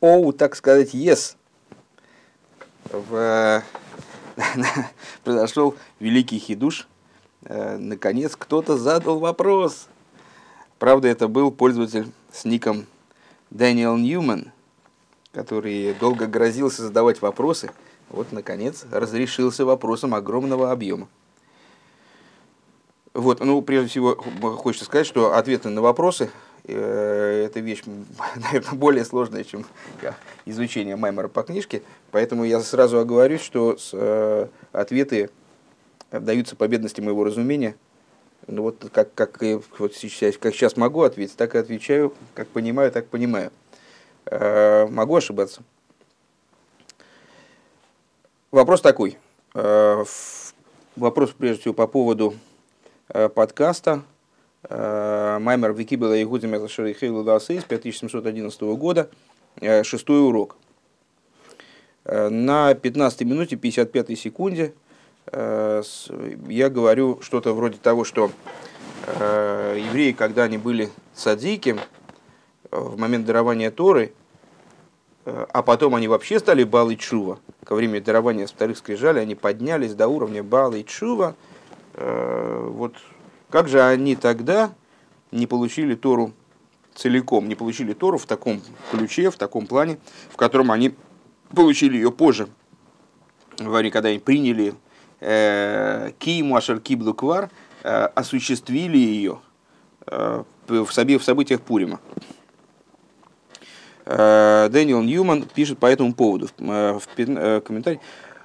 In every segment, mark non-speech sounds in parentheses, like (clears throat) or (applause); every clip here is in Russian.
оу, так сказать, yes. В... (laughs) Произошел великий хидуш. Э, наконец кто-то задал вопрос. Правда, это был пользователь с ником Дэниел Ньюман, который долго грозился задавать вопросы. Вот, наконец, разрешился вопросом огромного объема. Вот, ну, прежде всего, хочется сказать, что ответы на вопросы э, это вещь, (laughs) наверное, более сложная, чем изучение Маймера по книжке. Поэтому я сразу оговорюсь, что э, ответы даются по бедности моего разумения. Ну, вот как, как, вот сейчас, как сейчас могу ответить, так и отвечаю. Как понимаю, так понимаю. Э, могу ошибаться. Вопрос такой. Вопрос, прежде всего, по поводу подкаста Маймер Викибела и Гудзимер Шарихейлу Дасы с 5711 года, э, шестой урок. На 15 минуте 55 секунде я говорю что-то вроде того, что евреи, когда они были садики в момент дарования Торы, а потом они вообще стали Бал и Чува, ко времени дарования вторых скрижалей, они поднялись до уровня Бал и Чува, Э, вот как же они тогда не получили Тору целиком, не получили Тору в таком ключе, в таком плане, в котором они получили ее позже, когда они приняли э, Кииму Ашер Киблу Квар, э, осуществили ее в событиях Пурима. Дэниел Ньюман пишет по этому поводу в комментарии.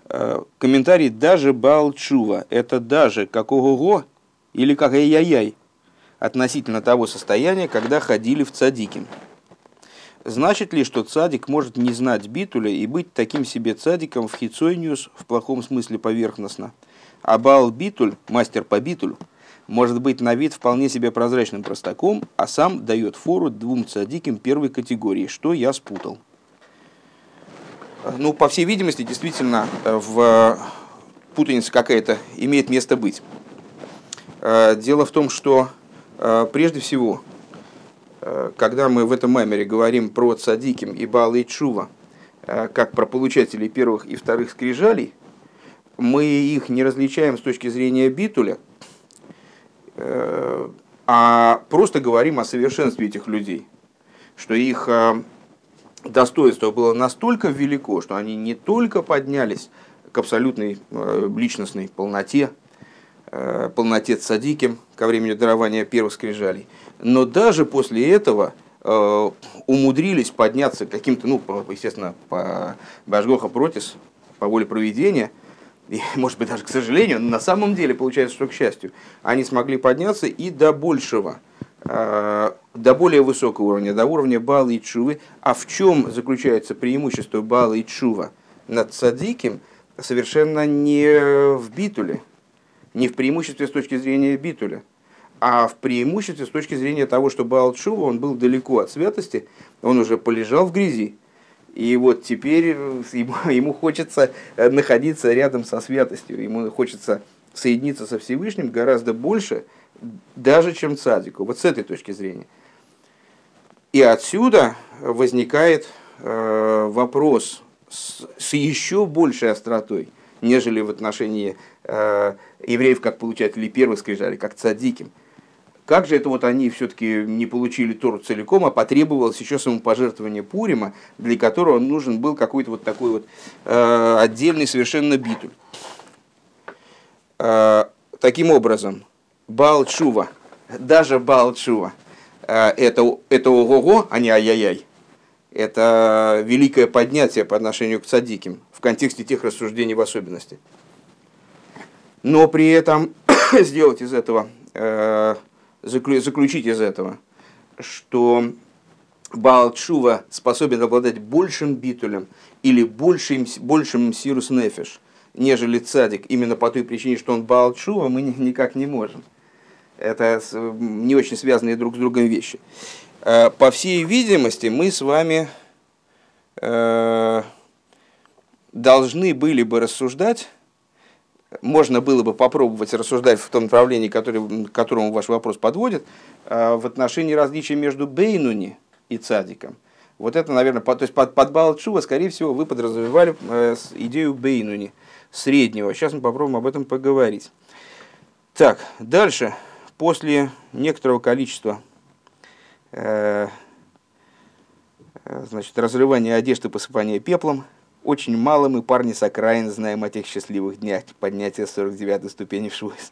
Э, комментарий даже Балчува, это даже как ого-го или как ай-яй-яй, относительно того состояния, когда ходили в цадиким. Значит ли, что цадик может не знать битуля и быть таким себе цадиком в хицойниус в плохом смысле поверхностно? А бал битуль, мастер по битулю, может быть на вид вполне себе прозрачным простаком, а сам дает фору двум цадикам первой категории, что я спутал. Ну, по всей видимости, действительно, э, в э, путаница какая-то имеет место быть. Э, дело в том, что прежде всего, когда мы в этом мемере говорим про цадиким и Баала Чува, как про получателей первых и вторых скрижалей, мы их не различаем с точки зрения битуля, а просто говорим о совершенстве этих людей, что их достоинство было настолько велико, что они не только поднялись к абсолютной э, личностной полноте, э, полноте цадиким ко времени дарования первых скрижалей, но даже после этого э, умудрились подняться каким-то, ну, естественно, по Башгоха Протис, по воле проведения, и, (laughs) может быть, даже к сожалению, на самом деле получается, что к счастью, они смогли подняться и до большего – Э, до более высокого уровня, до уровня Бала и Чувы. А в чем заключается преимущество Бала и Чува над Цадиким? Совершенно не в битуле, не в преимуществе с точки зрения битуля, а в преимуществе с точки зрения того, что Баал Чува, он был далеко от святости, он уже полежал в грязи, и вот теперь ему, (laughs) ему хочется находиться рядом со святостью, ему хочется соединиться со Всевышним гораздо больше, даже чем цадику. Вот с этой точки зрения. И отсюда возникает э, вопрос с, с еще большей остротой, нежели в отношении э, евреев как получателей первых скрижалей, как цадиким. Как же это вот они все-таки не получили Тору целиком, а потребовалось еще самопожертвование Пурима, для которого нужен был какой-то вот такой вот э, отдельный совершенно битуль. Э, таким образом, Балчува, даже Балчува, э, это, это ого-го, а не ай-яй-яй. Это великое поднятие по отношению к цадиким в контексте тех рассуждений в особенности. Но при этом (coughs) сделать из этого, э, заключить из этого, что Балчува способен обладать большим битулем или большим, большим сирус нефиш, нежели цадик, именно по той причине, что он Балчува, мы никак не можем. Это не очень связанные друг с другом вещи. Э, по всей видимости, мы с вами э, должны были бы рассуждать, можно было бы попробовать рассуждать в том направлении, который, к которому ваш вопрос подводит, э, в отношении различия между Бейнуни и Цадиком. Вот это, наверное, под, то есть под, под Балчува, скорее всего, вы подразумевали э, идею Бейнуни, среднего. Сейчас мы попробуем об этом поговорить. Так, дальше. После некоторого количества э, э значит, разрывания одежды, посыпания пеплом, очень мало мы, парни с окраин, знаем о тех счастливых днях поднятия 49-й ступени в Шуэс.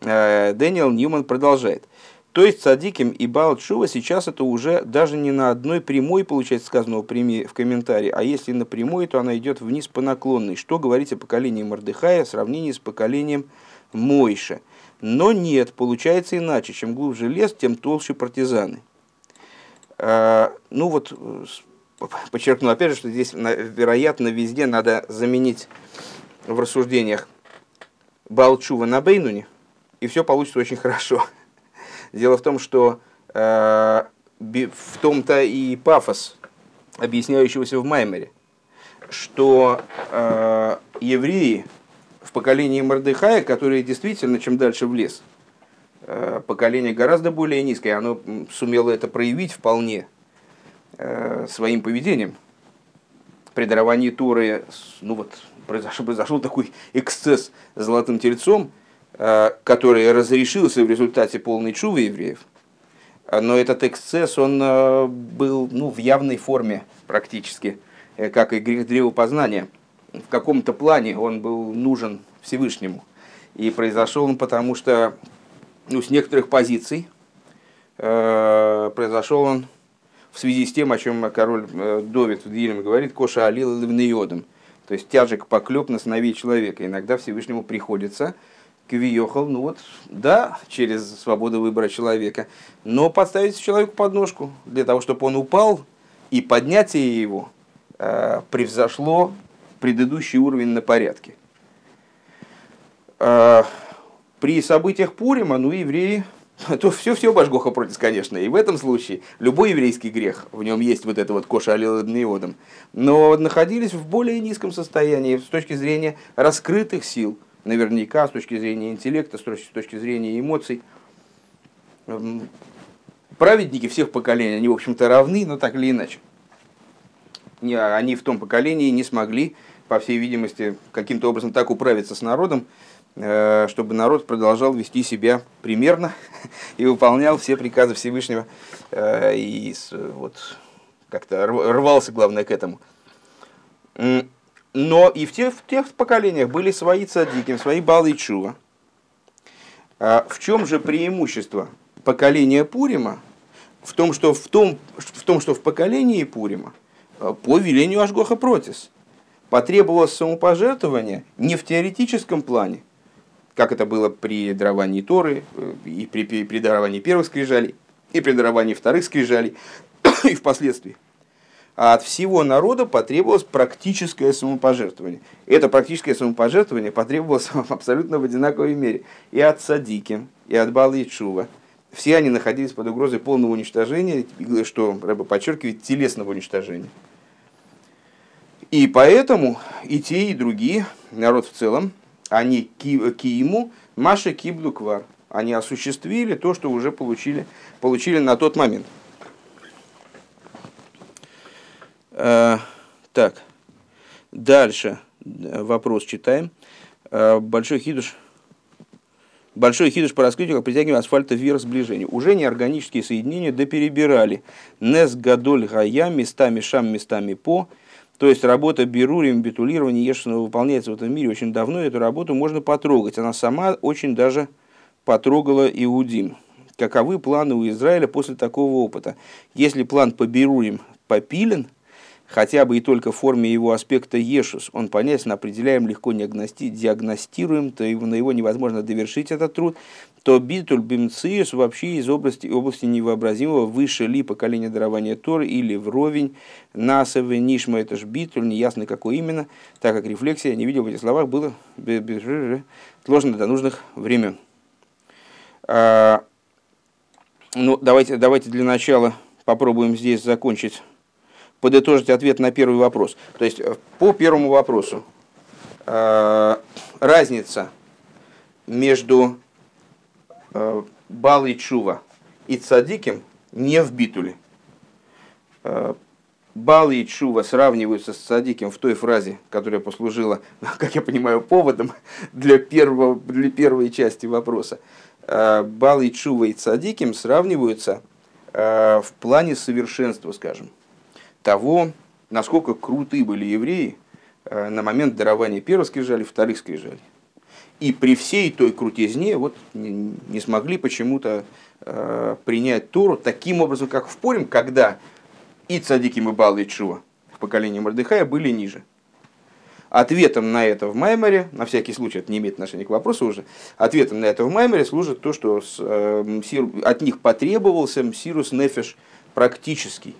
Э, Дэниел Ньюман продолжает. То есть Садиким и Баал Шува сейчас это уже даже не на одной прямой, получается, сказано в комментарии, а если на прямой, то она идет вниз по наклонной. Что говорить о поколении Мордыхая в сравнении с поколением Мойша. Но нет, получается иначе. Чем глубже лес, тем толще партизаны. А, ну вот, подчеркну опять же, что здесь, вероятно, везде надо заменить в рассуждениях Балчува на Бейнуне, и все получится очень хорошо. (laughs) Дело в том, что э, в том-то и пафос, объясняющегося в Маймере, что э, евреи в поколении Мордыхая, которые действительно, чем дальше в лес, э, поколение гораздо более низкое, оно сумело это проявить вполне своим поведением. При даровании Туры, ну вот, произошел, (laughs) произошел такой эксцесс с золотым тельцом – Э, который разрешился в результате полной чувы евреев, но этот эксцесс, он э, был ну, в явной форме практически, э, как и грех древопознания. В каком-то плане он был нужен Всевышнему. И произошел он потому, что ну, с некоторых позиций произошел он в связи с тем, о чем король Довид в Дилеме говорит, Коша Алил Ливнеодом. То есть тяжек поклеп на сыновей человека. Иногда Всевышнему приходится Квиехал, ну вот, да, через свободу выбора человека, но подставить человеку подножку для того, чтобы он упал, и поднятие его э, превзошло предыдущий уровень на порядке. Э, при событиях Пурима, ну, евреи, (laughs) то все, все Башгоха против, конечно. И в этом случае любой еврейский грех, в нем есть вот это вот коша алиладниодом, но находились в более низком состоянии с точки зрения раскрытых сил – наверняка с точки зрения интеллекта, с точки зрения эмоций. Эм, праведники всех поколений, они, в общем-то, равны, но так или иначе. Они в том поколении не смогли, по всей видимости, каким-то образом так управиться с народом, чтобы народ продолжал вести себя примерно (laughs) и выполнял все приказы Всевышнего. Э, и вот как-то рвался, главное, к этому. Но и в тех, в тех поколениях были свои цадики, свои балы чува. А в чем же преимущество поколения Пурима? В том, что в, том, в том, что в поколении Пурима а, по велению Ашгоха Протис потребовалось самопожертвование не в теоретическом плане, как это было при даровании Торы, э, и при, при, при даровании первых скрижалей, и при даровании вторых скрижалей, (coughs) и впоследствии, а от всего народа потребовалось практическое самопожертвование. Это практическое самопожертвование потребовалось (laughs) абсолютно в одинаковой мере и от Садики, и от Балы Чува. Все они находились под угрозой полного уничтожения, что Рэба подчеркивает, телесного уничтожения. И поэтому и те, и другие, народ в целом, они кииму, Маша киблу квар. Они осуществили то, что уже получили, получили на тот момент. Э, так, дальше вопрос читаем. Э, большой хидуш. Большой хидуш по раскрытию, как притягивание асфальта вверх сближения. Уже неорганические соединения доперебирали. Нес гадоль гая, местами шам, местами по. То есть работа берурим, битулирование Ешина выполняется в этом мире очень давно. Эту работу можно потрогать. Она сама очень даже потрогала Иудим. Каковы планы у Израиля после такого опыта? Если план по берурим попилен – хотя бы и только в форме его аспекта Ешус, он понятен, определяем, легко диагностируем, то на его невозможно довершить этот труд, то битуль бимциус вообще из области, области невообразимого выше ли поколения дарования Тор или вровень насовы нишма, это ж битуль, неясно какой именно, так как рефлексия, не видел в этих словах, было сложно до нужных времен. А, ну, давайте, давайте для начала попробуем здесь закончить подытожить ответ на первый вопрос. То есть э, по первому вопросу э, разница между э, Балой Чува и Цадиким не в битуле. Бал и Чува сравниваются с Садиком в той фразе, которая послужила, (laughs) как я понимаю, поводом для, первого, для первой части вопроса. Э, Бал и Чува и Цадиким сравниваются э, в плане совершенства, скажем, того, насколько круты были евреи э, на момент дарования первых скрижалей, вторых скрижалей. И при всей той крутизне вот не, смогли почему-то э, принять Тору таким образом, как в Порим, когда и Цадиким и Бал и Чува в поколении Мордыхая были ниже. Ответом на это в Маймере, на всякий случай, это не имеет отношения к вопросу уже, ответом на это в Маймере служит то, что с, э, от них потребовался Мсирус Нефеш практический.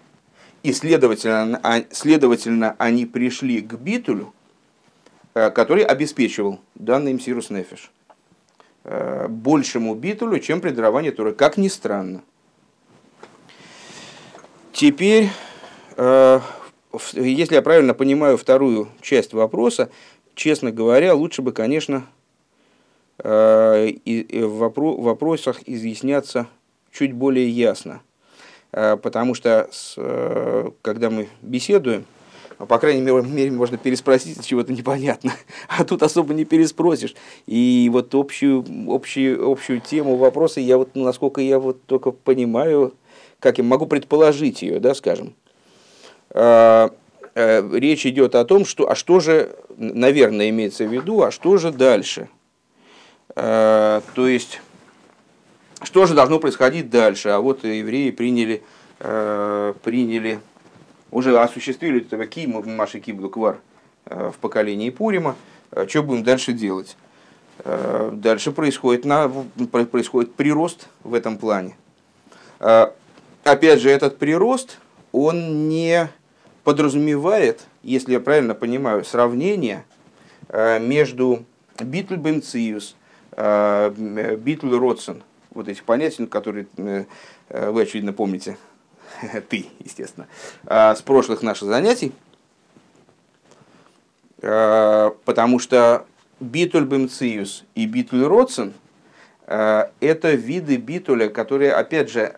И, следовательно, а, следовательно, они пришли к битулю, который обеспечивал данный Мсирус Нефеш. Э, большему битулю, чем при даровании Торы, как ни странно. Теперь, э, если я правильно понимаю вторую часть вопроса, честно говоря, лучше бы, конечно, в вопросах изъясняться чуть более ясно – Э, потому что э, когда мы беседуем, по крайней мере, можно переспросить, чего-то непонятно, (laughs) а тут особо не переспросишь. И вот общую, общую, общую тему вопроса, я вот, насколько я вот только понимаю, как я могу предположить ее, да, скажем. Э, речь идет о том, что, а что же, наверное, имеется в виду, а что же дальше? То есть, что же должно происходить дальше? А вот евреи приняли, приняли уже осуществили киму, Маши Киблу Квар э, в поколении Пурима. Э, что будем дальше делать? Э, дальше происходит, на, происходит прирост в этом плане. Опять же, этот прирост, он не подразумевает, если я правильно понимаю, сравнение между ביטול במציאות, э, ביטול רצון – вот этих понятий, которые вы, очевидно, помните, (laughs) ты, естественно, а, с прошлых наших занятий, а, потому что ביטול במציאות и ביטול רצון а, это виды битуля, которые, опять же,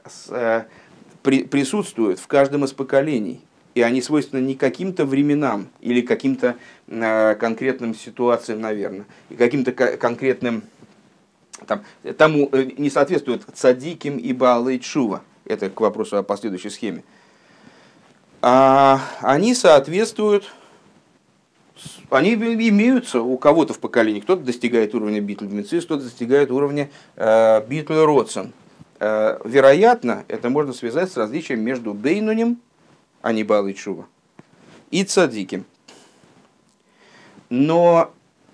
присутствуют в каждом из поколений. И они свойственны не каким-то временам или каким-то конкретным ситуациям, наверное, и каким-то конкретным там, тому э, не соответствует цадиким и Баалей Чува. Это к вопросу о последующей схеме. А они соответствуют, они имеются у кого-то в поколении. Кто-то достигает уровня Битл кто-то достигает уровня э, Битл Родсон. Э, вероятно, это можно связать с различием между Бейнунем, а не Баалей Чува, и цадиким. Но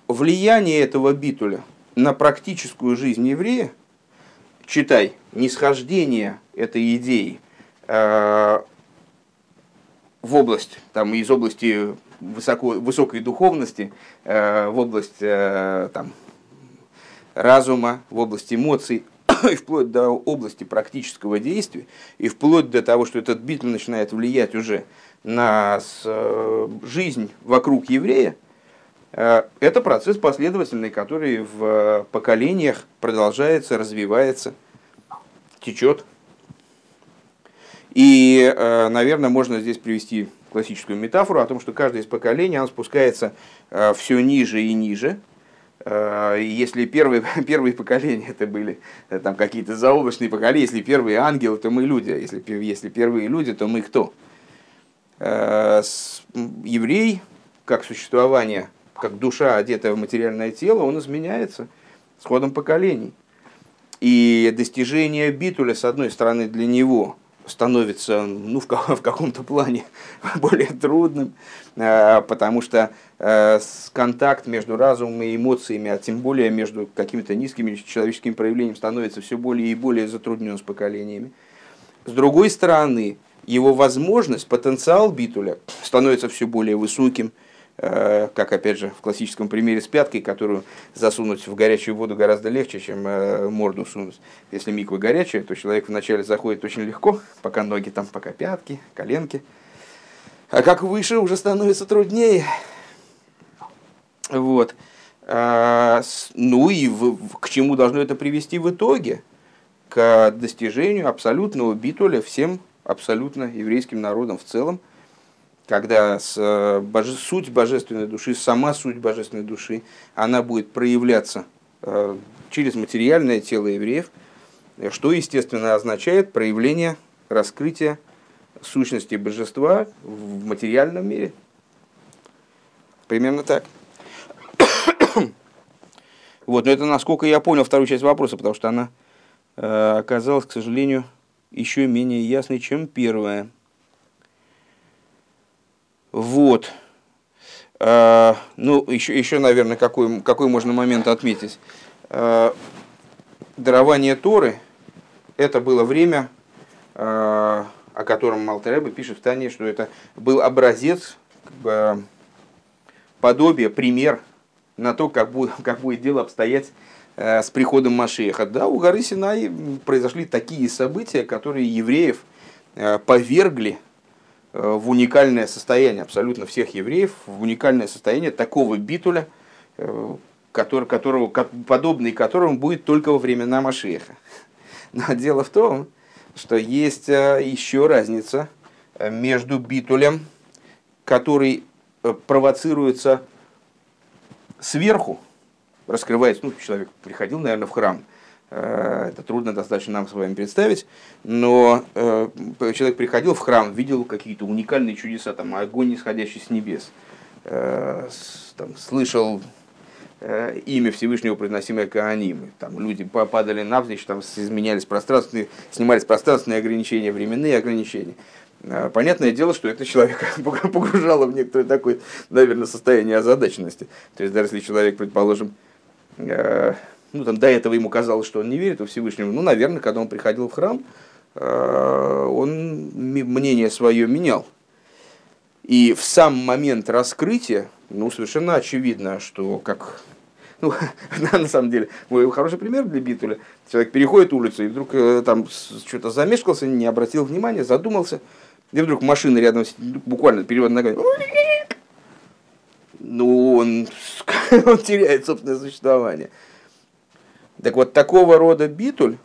влияние этого битуля на практическую жизнь еврея, читай, нисхождение этой идеи э, в область, там, из области высоко, высокой духовности, э, в область э, там, разума, в область эмоций, (coughs) и вплоть до области практического действия, и вплоть до того, что этот битл начинает влиять уже на э, жизнь вокруг еврея, это процесс последовательный, который в поколениях продолжается, развивается, течет. И, э, наверное, можно здесь привести классическую метафору о том, что каждое из поколений оно спускается э, все ниже и ниже. Если первые, (laughs) первые поколения это были там, какие-то заоблачные поколения, если первые ангелы, то мы люди, а если, если первые люди, то мы кто? Еврей, как существование как душа, одетая в материальное тело, он изменяется с ходом поколений. И достижение битуля, с одной стороны, для него становится ну, в, (laughs) в каком-то плане (laughs) более трудным, э, потому что э, контакт между разумом и эмоциями, а тем более между какими-то низкими человеческими проявлениями становится все более и более затруднен с поколениями. С другой стороны, его возможность, потенциал битуля становится все более высоким, как опять же в классическом примере с пяткой, которую засунуть в горячую воду гораздо легче, чем э, морду сунуть. Если миква горячая, то человек вначале заходит очень легко, пока ноги там, пока пятки, коленки. А как выше уже становится труднее. Вот. А, ну и к чему должно это привести в итоге? К достижению абсолютного битуля всем абсолютно еврейским народам в целом – когда с, боже, суть божественной души, сама суть божественной души, она будет проявляться через материальное тело евреев, что, естественно, означает проявление раскрытия сущности божества в материальном мире. Примерно так. (coughs) вот, но это насколько я понял вторую часть вопроса, потому что она э, оказалась, к сожалению, еще менее ясной, чем первая. Вот. Э, ну, еще, еще наверное, какой, какой можно момент отметить. Э, дарование Торы – это было время, э, о котором Малтереба пишет в Тане, что это был образец, как бы, подобие, пример на то, как будет, как будет дело обстоять с приходом Машеха. Да, у горы Синай произошли такие события, которые евреев повергли в уникальное состояние, абсолютно всех евреев, в уникальное состояние такого битуля, э, который, которого, подобный которому будет только во времена Машеха. (laughs) Но дело в том, что есть э, еще разница э, между битулем, который э, провоцируется сверху, раскрывается, ну, человек приходил, наверное, в храм, это трудно достаточно нам с вами представить, но человек приходил в храм, видел какие-то уникальные чудеса, там огонь, исходящий с небес, там, слышал Э, имя Всевышнего, произносимое Каанимы. Там люди попадали навзничь, там изменялись пространственные, снимались пространственные ограничения, временные ограничения. Э, понятное дело, что это человека (laughs) погружало в некоторое такое, наверное, состояние озадаченности. То есть, даже если человек, предположим, э, ну, там, до этого ему казалось, что он не верит во Всевышнего, ну, наверное, когда он приходил в храм, он мнение свое менял. И в сам момент раскрытия, ну, совершенно очевидно, что как ну, (laughs) на самом деле, мой хороший пример для Битуля. Человек переходит улицу и вдруг э, там что-то замешкался, не обратил внимания, задумался. И вдруг машина рядом, буквально перевод ногами. Ну, он, (laughs) он теряет собственное существование. Так вот, такого рода битуль,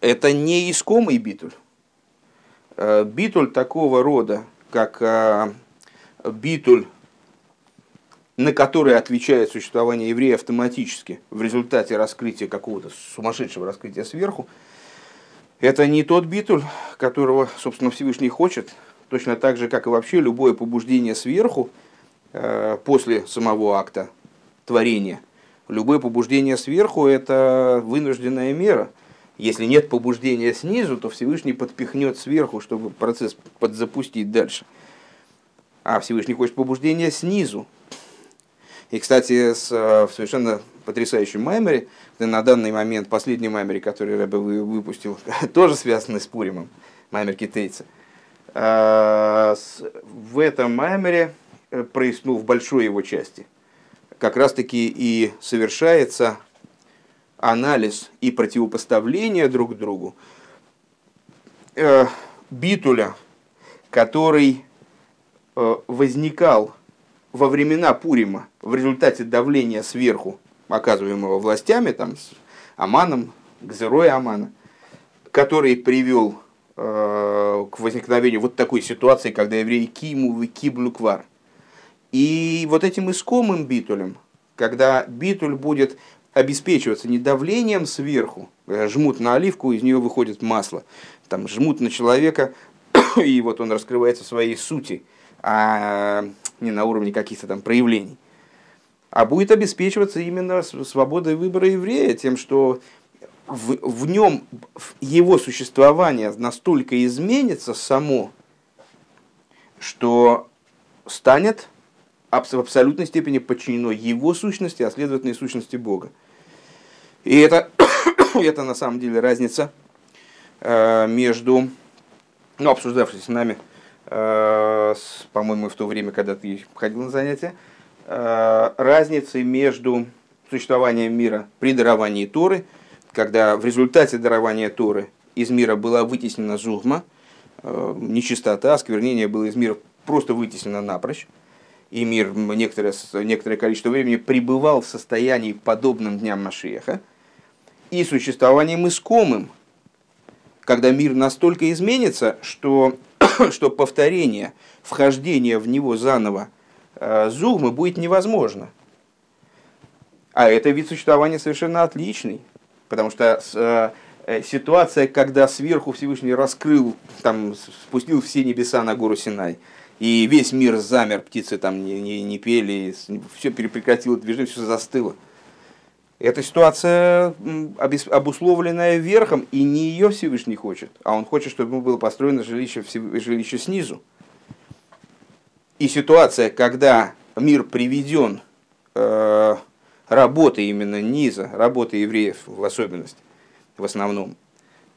это не искомый битуль. Э, битуль такого рода, как э, битуль на которые отвечает существование еврея автоматически в результате раскрытия какого-то сумасшедшего раскрытия сверху, это не тот битуль, которого, собственно, Всевышний хочет, точно так же, как и вообще любое побуждение сверху э, после самого акта творения. Любое побуждение сверху – это вынужденная мера. Если нет побуждения снизу, то Всевышний подпихнет сверху, чтобы процесс подзапустить дальше. А Всевышний хочет побуждения снизу, и, кстати, с, э, в совершенно потрясающем маймере, на данный момент последний маймер, который Рэбе выпустил, (laughs) тоже связанный с Пуримом, маймер китайца. Э, в этом маймере, э, ну, в большой его части, как раз-таки и совершается анализ и противопоставление друг другу битуля, который возникал во времена Пурима в результате давления сверху, оказываемого властями, там, с Аманом, Гзерой Амана, который привел э, к возникновению вот такой ситуации, когда евреи киму киблю квар. И вот этим искомым битулем, когда битуль будет обеспечиваться не давлением сверху, жмут на оливку, из нее выходит масло, там жмут на человека, (coughs) и вот он раскрывается в своей сути, а не на уровне каких-то там проявлений, а будет обеспечиваться именно свободой выбора еврея, тем, что в, в нем его существование настолько изменится само, что станет в абсолютной степени подчинено его сущности, а следовательно и сущности Бога. И это, (coughs) это на самом деле разница э, между, ну, обсуждавшись с нами Э, по-моему, в то время, когда ты ходил на занятия, э, разницы между существованием мира при даровании Торы, когда в результате дарования Торы из мира была вытеснена зугма, э, нечистота, осквернение было из мира просто вытеснено напрочь, и мир некоторое, некоторое количество времени пребывал в состоянии подобным дням Машеха, и существованием искомым, когда мир настолько изменится, что, (clears throat) что повторение, вхождение в него заново э, зугмы будет невозможно. А это вид существования совершенно отличный, потому что э, э, ситуация, когда сверху Всевышний раскрыл, там, спустил все небеса на гору Синай, и весь мир замер, птицы там не, не, не пели, все прекратило движение, все застыло. Эта ситуация обусловленная верхом, и не ее Всевышний хочет, а он хочет, чтобы ему было построено жилище, жилище снизу. И ситуация, когда мир приведен э, работой именно низа, работы евреев в особенности, в основном,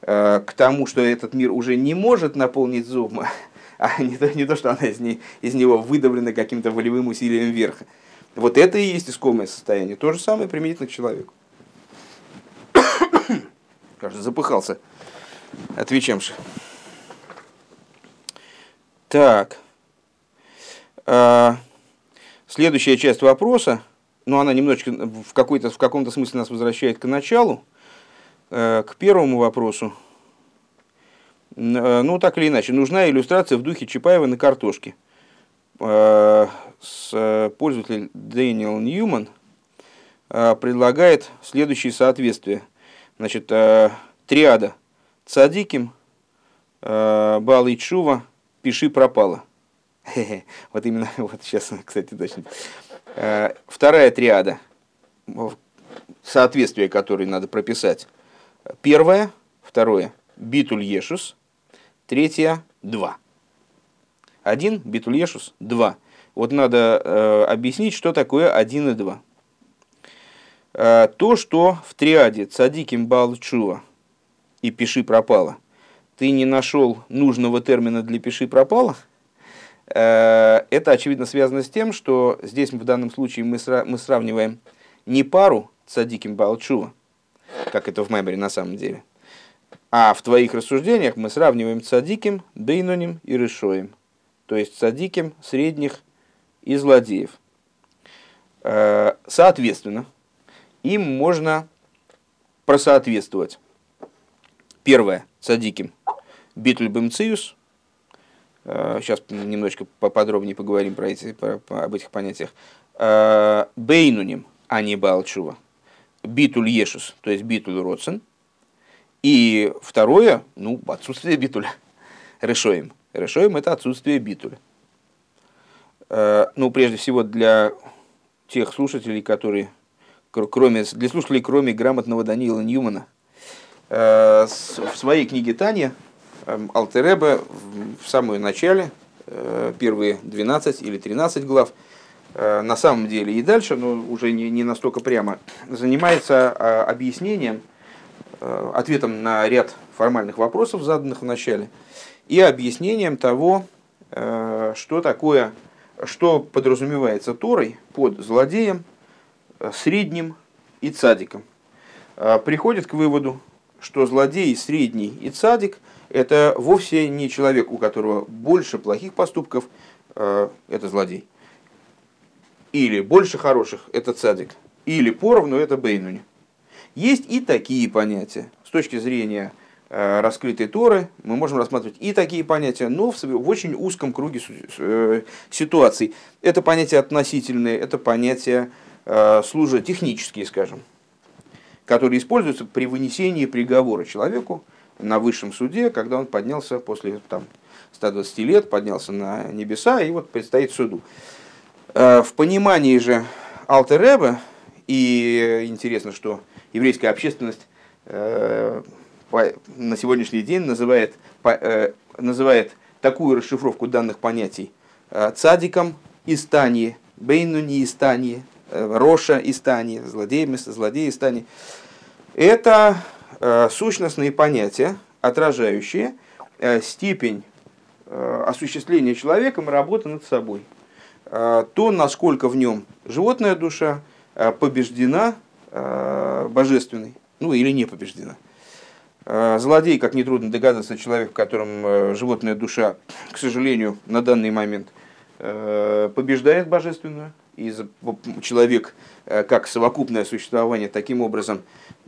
э, к тому, что этот мир уже не может наполнить зума, (laughs) а (laughs) не то, не то что она из, не, из него выдавлена каким-то волевым усилием верха. Вот это и есть искомое состояние. То же самое применительно к человеку. (coughs) Кажется, запыхался. Отвечаем же. Так. А, следующая часть вопроса, но ну, она немножечко в, какой-то, в каком-то смысле нас возвращает к началу, э, к первому вопросу. Э, ну, так или иначе, нужна иллюстрация в духе Чапаева на картошке. Э, с пользователь Дэниел Ньюман предлагает следующее соответствие. Значит, триада. Цадиким, Бал Чува, Пиши пропало. Вот именно, (laughs) вот сейчас, кстати, точно. Вторая триада, соответствие которой надо прописать. Первое, второе, битуль ешус, третье, два. Один, битуль ешус, два. Вот надо э, объяснить, что такое один и два. Э, то, что в триаде цадиким бал чува и пиши пропало, ты не нашел нужного термина для пиши пропало, э, это очевидно связано с тем, что здесь в данном случае мы, сра- мы сравниваем не пару цадиким бал чува, как это в Маймере на самом деле, а в твоих рассуждениях мы сравниваем цадиким, бейноним и решоем. То есть цадиким, средних и злодеев. Э, соответственно, им можно просоответствовать. Первое, цадиким, битуль бемциус. Э, сейчас немножечко поподробнее поговорим про эти, про, об этих понятиях. Э, бейнуним, а не балчува. Битуль ешус, то есть битуль родсен – и второе, ну, отсутствие битуля. Решоем. Решоем – это отсутствие битуля. Э, ну, прежде всего, для тех слушателей, которые, кроме, для слушателей, кроме грамотного Даниила Ньюмана, э, в своей книге Таня эм, Алтереба в самом начале, э, первые 12 или 13 глав, на самом деле и дальше, но уже не, не настолько прямо, занимается объяснением – Э, ответом на ряд формальных вопросов, заданных в начале, и объяснением того, э, что такое, что подразумевается Торой под злодеем, э, средним и цадиком. Приходит к выводу, что злодей, средний и цадик – это вовсе не человек, у которого больше плохих поступков – это злодей. Или больше хороших – это цадик. Или поровну – это бейнуни. Есть и такие понятия. С точки зрения э, раскрытой Торы мы можем рассматривать и такие понятия, но в, в очень узком круге э, ситуаций. Это понятия относительные, это понятия э, служат технические, скажем, которые используются при вынесении приговора человеку на высшем суде, когда он поднялся после там, 120 лет, поднялся на небеса и вот предстоит суду. В понимании же Алтереба, и интересно, что еврейская общественность э, на сегодняшний день называет, э, называет такую расшифровку данных понятий э, цадиком истани, бейнуни истани, роша истани, злодеем, злодеи истани. Это сущностные понятия, отражающие степень осуществления человеком работы над собой. То, насколько в нем животная душа побеждена божественной, ну или не побеждена. Э, злодей, как нетрудно догадаться, человек, в котором э, животная душа, к сожалению, на данный момент побеждает божественную. И человек, как совокупное существование, таким образом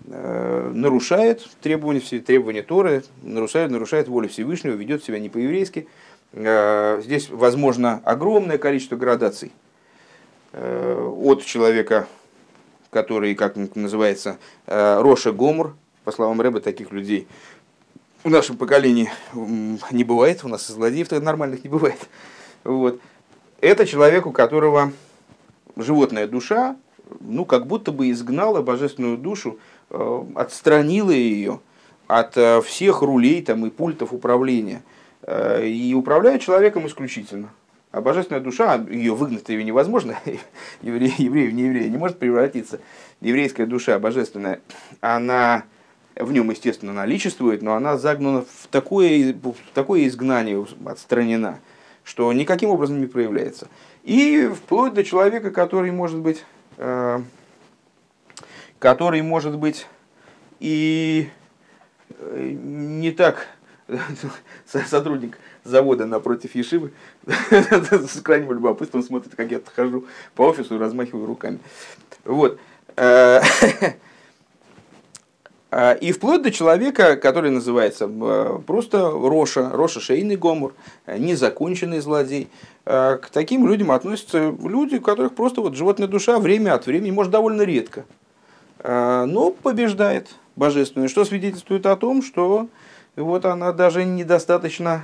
нарушает требования, требования Торы, нарушает, нарушает волю Всевышнего, ведет себя не по-еврейски. Здесь возможно огромное количество градаций от человека, который, как называется, Роша Гомор, по словам Рэба, таких людей в нашем поколении не бывает, у нас злодеев нормальных не бывает. Вот. Это человек, у которого животная душа, ну, как будто бы изгнала божественную душу, э, отстранила ее от э, всех рулей там, и пультов управления. Э, и управляет человеком исключительно. А божественная душа, ее выгнать ее невозможно, (laughs) еврей, еврей в нееврея не может превратиться. Еврейская душа божественная, она в нем, естественно, наличествует, но она загнана в такое, в такое изгнание, отстранена, что никаким образом не проявляется. И вплоть до человека, который может быть, э, который может быть и э, не так (laughs) сотрудник завода напротив Ешивы (laughs) с крайним любопытством смотрит, как я хожу по офису и размахиваю руками. Вот. Э, А, и вплоть до человека, который называется э, просто Роша, Роша Шейный Гомор, э, незаконченный злодей. К таким людям относятся люди, у которых просто вот животная душа время от времени, может довольно редко, но побеждает божественную, что свидетельствует о том, что вот она даже недостаточно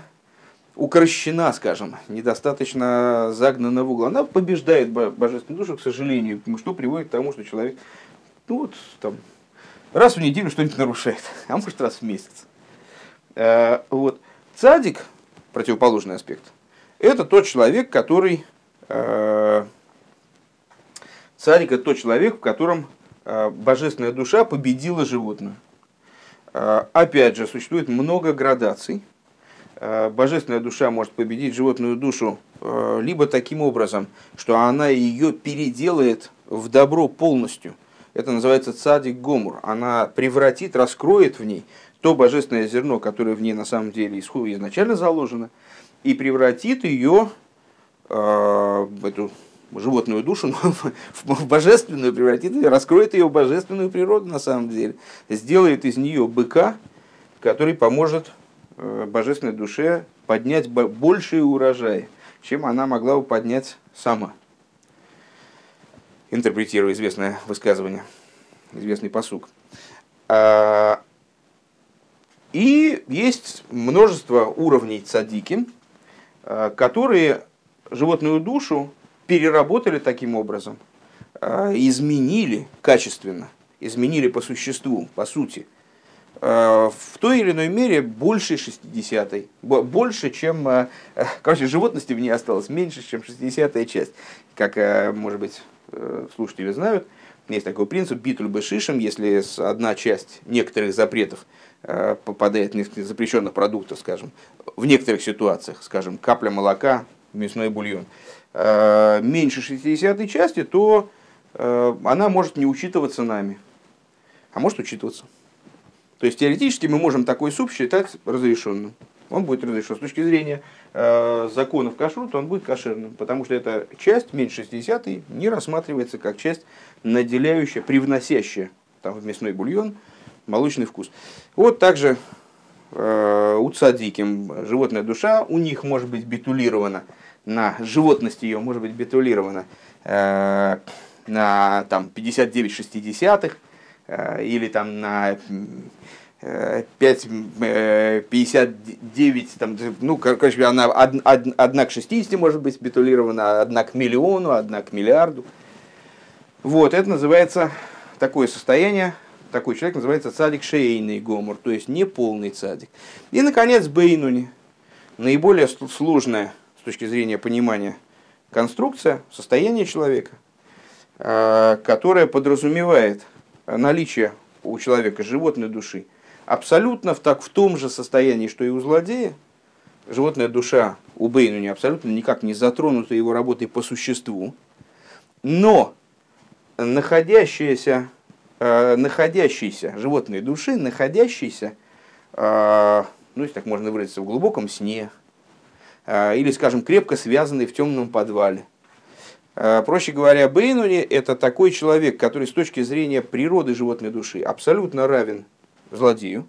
укращена, скажем, недостаточно загнана в угол. Она побеждает божественную душу, к сожалению, что приводит к тому, что человек ну вот, там, раз в неделю что-нибудь нарушает, (laughs) а может раз в месяц. Э, вот. Цадик, противоположный аспект, это тот человек, который... Э, цадик это тот человек, в котором э, божественная душа победила животную. Опять же, существует много градаций. Божественная душа может победить животную душу либо таким образом, что она ее переделает в добро полностью – это называется цадик гомур. Она превратит, раскроет в ней то божественное зерно, которое в ней на самом деле изначально заложено, и превратит ее э, эту животную душу (laughs) в божественную, превратит раскроет ее божественную природу на самом деле, сделает из нее быка, который поможет э, божественной душе поднять большие урожаи, чем она могла бы поднять сама интерпретируя известное высказывание, известный посук. А, и есть множество уровней цадики, а, которые животную душу переработали таким образом, а, изменили качественно, изменили по существу, по сути, в той или иной мере больше 60-й, больше, чем, (laughs) короче, животности в ней осталось меньше, чем 60-я часть, как, может быть, Э, слушатели знают, есть такой принцип битуль бешишем, если одна часть некоторых запретов э, попадает в запрещенных продуктов, скажем, в некоторых ситуациях, скажем, капля молока, мясной бульон, э, меньше 60 части, то она может не учитываться нами, а может учитываться. То есть теоретически мы можем такой суп считать разрешенным он будет разрешен. С точки зрения э, законов кашрута он будет кошерным, потому что эта часть, меньше 60 не рассматривается как часть, наделяющая, привносящая там, в мясной бульон молочный вкус. Вот также э, у цадиким животная душа, у них может быть битулирована на животность ее может быть битулирована э, на там, 59 60 э, или там на 5, 59, э, там, ну, короче, она од, од, одна к 60 может быть битулирована, одна к миллиону, одна к миллиарду. Вот, это называется такое состояние, такой человек называется цадик шейный гомор, то есть неполный цадик. И, наконец, бейнуни, наиболее сложная с точки зрения понимания конструкция, состояние человека, э, которое подразумевает наличие у человека животной души – абсолютно в, так, в том же состоянии, что и у злодея. Животная душа у Бейнуни абсолютно никак не затронута его работой по существу. Но находящаяся, э, находящаяся животной души, находящейся, э, ну, если так можно выразиться, в глубоком сне, э, или, скажем, крепко связанной в темном подвале, проще говоря, Бейнуни – это такой человек, который с точки зрения природы животной души абсолютно равен злодею,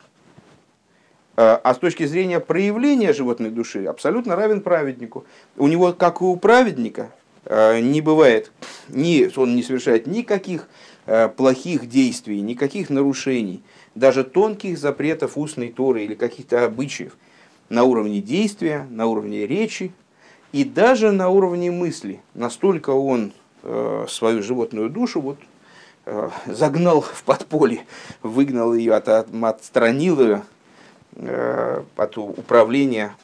э, а с точки зрения проявления животной души абсолютно равен праведнику. У него, как и у праведника, э, не бывает, ни, он не совершает никаких плохих действий, никаких нарушений, даже тонких запретов устной торы или каких-то обычаев на уровне действия, на уровне речи, и даже на уровне мысли. Настолько он э, свою животную душу вот, э, загнал в подполье, выгнал ее, от, от, отстранил ее э, от управления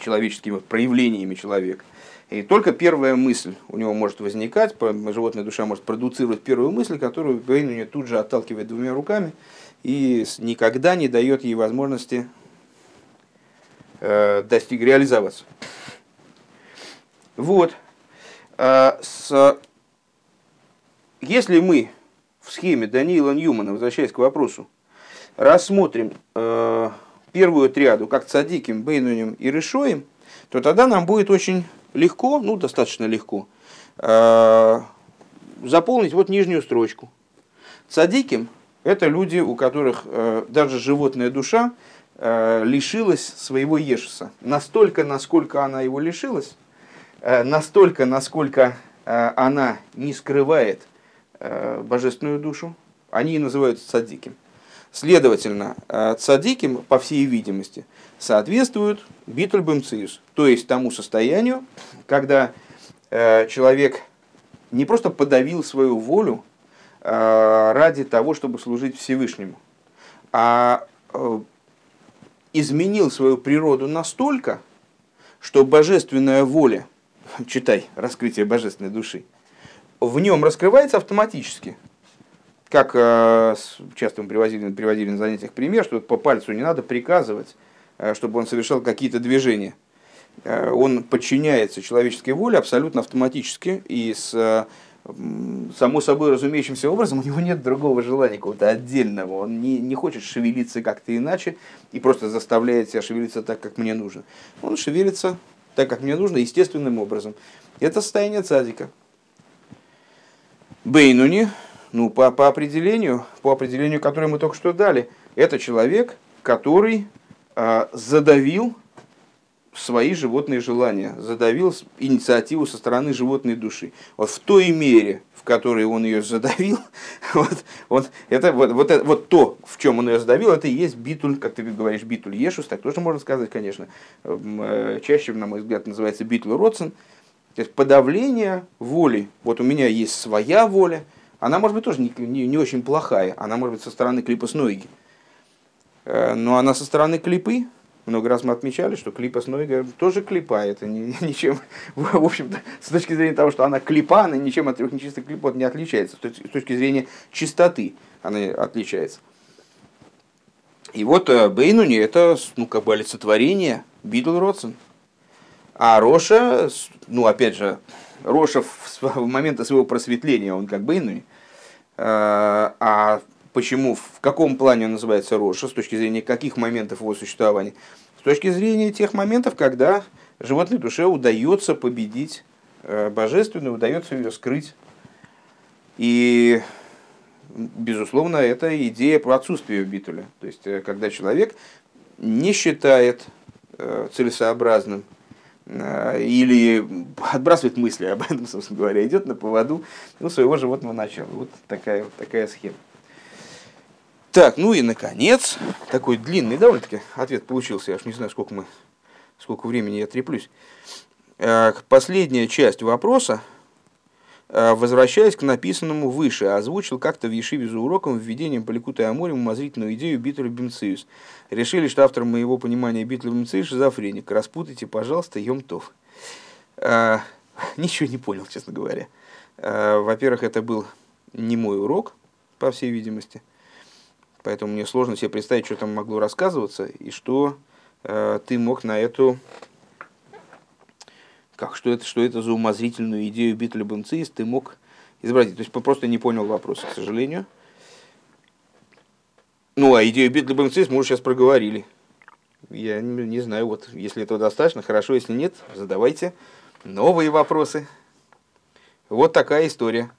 человеческими проявлениями человека. И только первая мысль у него может возникать, животная душа может продуцировать первую мысль, которую Бейнуни тут же отталкивает двумя руками и никогда не дает ей возможности э, достиг реализоваться. Вот. А, с... Если мы в схеме Даниила Ньюмана, возвращаясь к вопросу, рассмотрим э, первую триаду как цадиким, бейнунем и решоем, то тогда нам будет очень легко, ну достаточно легко, э, заполнить вот нижнюю строчку. Цадиким – это люди, у которых э, даже животная душа э, лишилась своего ешеса. Настолько, насколько она его лишилась, настолько, насколько э, она не скрывает э, божественную душу, они и называются цадиким. Следовательно, цадиким, по всей видимости, соответствуют битуль то есть тому состоянию, когда человек не просто подавил свою волю ради того, чтобы служить Всевышнему, а изменил свою природу настолько, что божественная воля – (laughs) читай, раскрытие божественной души, в нем раскрывается автоматически. Как э, часто мы приводили, приводили на занятиях пример, что по пальцу не надо приказывать, э, чтобы он совершал какие-то движения. Э, он подчиняется человеческой воле абсолютно автоматически и с само собой разумеющимся образом у него нет другого желания какого-то отдельного. Он не, не хочет шевелиться как-то иначе и просто заставляет себя шевелиться так, как мне нужно. Он шевелится так, как мне нужно, естественным образом. Это состояние цадика. Бейнуни, ну, по, по определению, по определению, которое мы только что дали, это человек, который э, задавил свои животные желания, задавил инициативу со стороны животной души. Вот в той мере, в которой он ее задавил, (laughs) вот, вот, это, вот, вот, это, вот то, в чем он ее задавил, это и есть битуль, как ты говоришь, битуль ешус, так тоже можно сказать, конечно. Э, чаще, на мой взгляд, называется битуль родсен. То есть подавление воли. Вот у меня есть своя воля, она может быть тоже не, не, не очень плохая, она может быть со стороны клипа Снойги. Э, но она со стороны клипы, много раз мы отмечали, что клипа с Нойга тоже клипа, это не, (laughs) ничем, в общем-то, с точки зрения того, что она клипа, она ничем от трех нечистых клипот не отличается, с точки зрения чистоты она отличается. И вот э, Бейнуни это, ну, как бы олицетворение Бидл Родсен. А Роша, ну, опять же, Роша в моменты своего просветления, он как Бейнуни, э, а Почему, в каком плане он называется Роша, с точки зрения каких моментов его существования? С точки зрения тех моментов, когда животной душе удается победить э, божественную, удается ее скрыть. И, безусловно, это идея про отсутствие битуля. То есть, э, когда человек не считает э, целесообразным или отбрасывает мысли об этом, (laughs) собственно говоря, идет на поводу ну, своего животного начала. Вот такая, вот такая схема. Так, ну и наконец, такой длинный довольно-таки ответ получился. Я аж не знаю, сколько мы, сколько времени я треплюсь. Э, последняя часть вопроса, э, возвращаясь к написанному выше, озвучил как-то в Ешиве за уроком введением по Ликута и Аморе умозрительную идею Битля Бимциус. Решили, что автор моего понимания Битля Бимциус шизофреник. Распутайте, пожалуйста, Йомтов. Э, (laughs) ничего не понял, честно говоря. Во-первых, это был не мой урок, по всей видимости. Поэтому мне сложно себе представить, что там могло рассказываться, и что э, ты мог на эту... Как, что это, что это за умозрительную идею Битля Бенциис ты мог изобразить. То есть просто не понял вопроса, к сожалению. Ну, а идею Битля Бенциис мы уже сейчас проговорили. Я не, не знаю, вот если этого достаточно, хорошо, если нет, задавайте новые вопросы. Вот такая история.